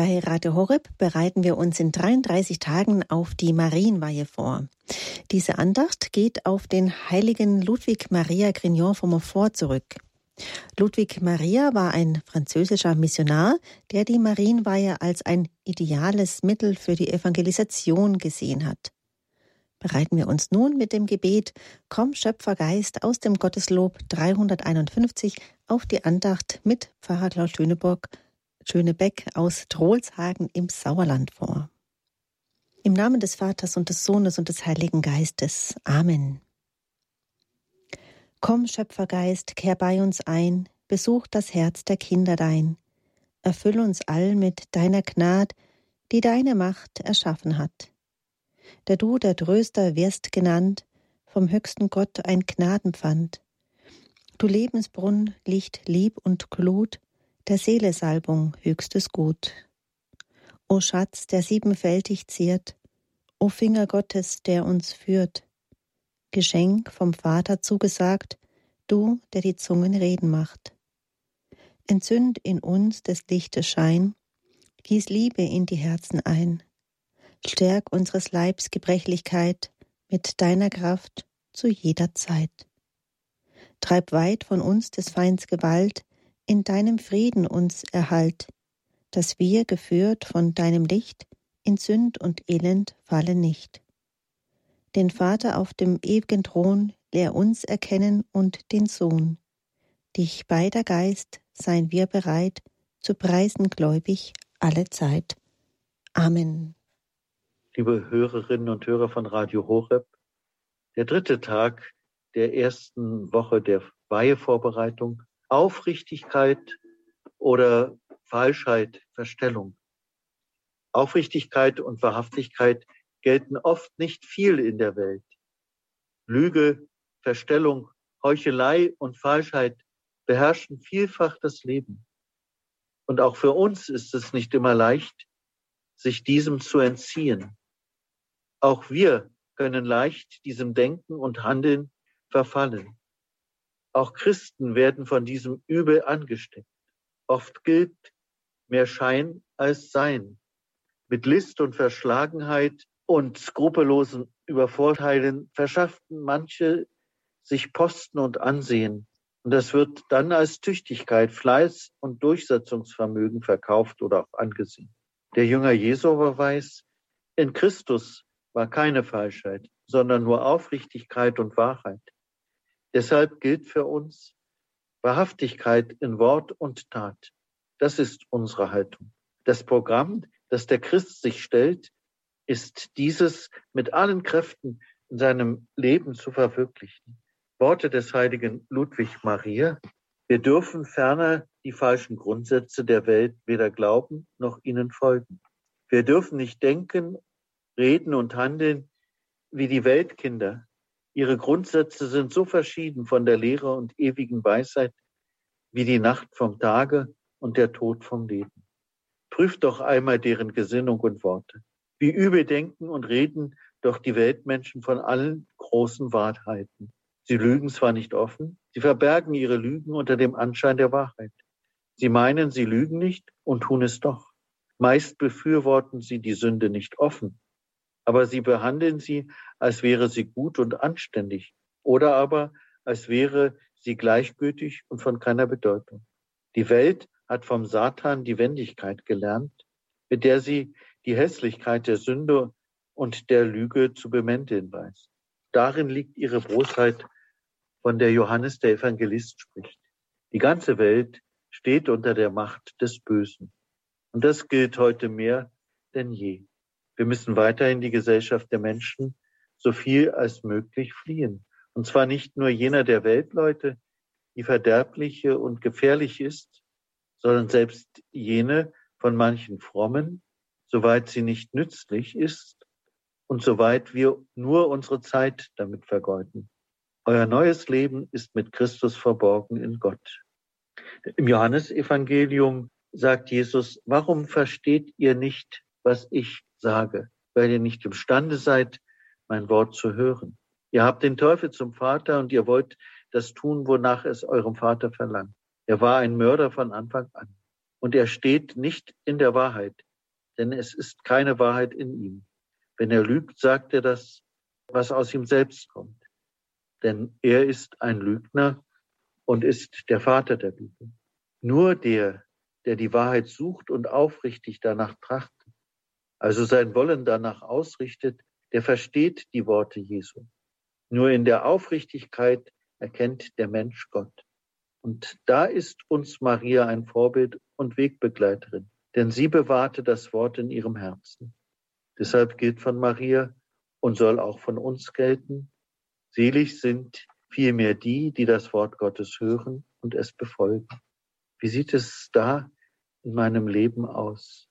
Bei Radio Horeb bereiten wir uns in 33 Tagen auf die Marienweihe vor. Diese Andacht geht auf den heiligen Ludwig Maria Grignon von Montfort zurück. Ludwig Maria war ein französischer Missionar, der die Marienweihe als ein ideales Mittel für die Evangelisation gesehen hat. Bereiten wir uns nun mit dem Gebet Komm Schöpfergeist aus dem Gotteslob 351 auf die Andacht mit Pfarrer Klaus Schöneburg, Schönebeck aus Trohlshagen im Sauerland vor. Im Namen des Vaters und des Sohnes und des Heiligen Geistes. Amen. Komm, Schöpfergeist, kehr bei uns ein, besuch das Herz der Kinder dein, erfüll uns all mit deiner Gnad, die deine Macht erschaffen hat. Der du der Tröster wirst genannt, vom höchsten Gott ein Gnadenpfand. Du Lebensbrunn, Licht, Lieb und Glut, der Seele Salbung, höchstes Gut. O Schatz, der siebenfältig ziert, o Finger Gottes, der uns führt, Geschenk vom Vater zugesagt, du, der die Zungen reden macht. Entzünd in uns des Lichtes Schein, gieß Liebe in die Herzen ein, stärk unseres Leibs Gebrechlichkeit mit deiner Kraft zu jeder Zeit. Treib weit von uns des Feinds Gewalt, in deinem Frieden uns erhalt, dass wir, geführt von deinem Licht, in Sünd und Elend fallen nicht den Vater auf dem ewigen Thron, lehr uns erkennen und den Sohn. Dich beider Geist seien wir bereit, zu preisen gläubig alle Zeit. Amen. Liebe Hörerinnen und Hörer von Radio Horeb, der dritte Tag der ersten Woche der Weihevorbereitung, Aufrichtigkeit oder Falschheit, Verstellung. Aufrichtigkeit und Wahrhaftigkeit gelten oft nicht viel in der Welt. Lüge, Verstellung, Heuchelei und Falschheit beherrschen vielfach das Leben. Und auch für uns ist es nicht immer leicht, sich diesem zu entziehen. Auch wir können leicht diesem Denken und Handeln verfallen. Auch Christen werden von diesem Übel angesteckt. Oft gilt mehr Schein als Sein. Mit List und Verschlagenheit und skrupellosen Übervorteilen verschafften manche sich Posten und Ansehen. Und das wird dann als Tüchtigkeit, Fleiß und Durchsetzungsvermögen verkauft oder auch angesehen. Der Jünger Jesu aber weiß, in Christus war keine Falschheit, sondern nur Aufrichtigkeit und Wahrheit. Deshalb gilt für uns Wahrhaftigkeit in Wort und Tat. Das ist unsere Haltung. Das Programm, das der Christ sich stellt, ist dieses mit allen Kräften in seinem Leben zu verwirklichen. Worte des heiligen Ludwig Maria. Wir dürfen ferner die falschen Grundsätze der Welt weder glauben noch ihnen folgen. Wir dürfen nicht denken, reden und handeln wie die Weltkinder. Ihre Grundsätze sind so verschieden von der Lehre und ewigen Weisheit wie die Nacht vom Tage und der Tod vom Leben. Prüft doch einmal deren Gesinnung und Worte. Wie übel denken und reden doch die Weltmenschen von allen großen Wahrheiten. Sie lügen zwar nicht offen, sie verbergen ihre Lügen unter dem Anschein der Wahrheit. Sie meinen, sie lügen nicht und tun es doch. Meist befürworten sie die Sünde nicht offen, aber sie behandeln sie, als wäre sie gut und anständig oder aber als wäre sie gleichgültig und von keiner Bedeutung. Die Welt hat vom Satan die Wendigkeit gelernt, mit der sie die Hässlichkeit der Sünde und der Lüge zu bemänteln weiß. Darin liegt ihre Bosheit, von der Johannes der Evangelist spricht. Die ganze Welt steht unter der Macht des Bösen. Und das gilt heute mehr denn je. Wir müssen weiterhin die Gesellschaft der Menschen so viel als möglich fliehen. Und zwar nicht nur jener der Weltleute, die verderbliche und gefährlich ist, sondern selbst jene von manchen Frommen, soweit sie nicht nützlich ist und soweit wir nur unsere Zeit damit vergeuden. Euer neues Leben ist mit Christus verborgen in Gott. Im Johannesevangelium sagt Jesus, warum versteht ihr nicht, was ich sage, weil ihr nicht imstande seid, mein Wort zu hören. Ihr habt den Teufel zum Vater und ihr wollt das tun, wonach es eurem Vater verlangt. Er war ein Mörder von Anfang an und er steht nicht in der Wahrheit, denn es ist keine Wahrheit in ihm. Wenn er lügt, sagt er das, was aus ihm selbst kommt. Denn er ist ein Lügner und ist der Vater der Bibel. Nur der, der die Wahrheit sucht und aufrichtig danach trachtet, also sein Wollen danach ausrichtet, der versteht die Worte Jesu. Nur in der Aufrichtigkeit erkennt der Mensch Gott. Und da ist uns Maria ein Vorbild und Wegbegleiterin, denn sie bewahrte das Wort in ihrem Herzen. Deshalb gilt von Maria und soll auch von uns gelten, selig sind vielmehr die, die das Wort Gottes hören und es befolgen. Wie sieht es da in meinem Leben aus?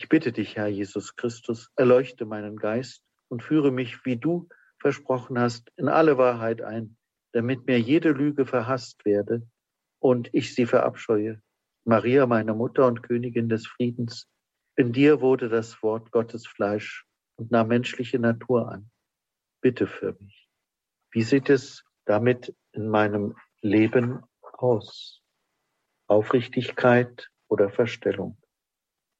Ich bitte dich, Herr Jesus Christus, erleuchte meinen Geist und führe mich, wie du versprochen hast, in alle Wahrheit ein, damit mir jede Lüge verhasst werde und ich sie verabscheue. Maria, meine Mutter und Königin des Friedens, in dir wurde das Wort Gottes Fleisch und nahm menschliche Natur an. Bitte für mich. Wie sieht es damit in meinem Leben aus? Aufrichtigkeit oder Verstellung?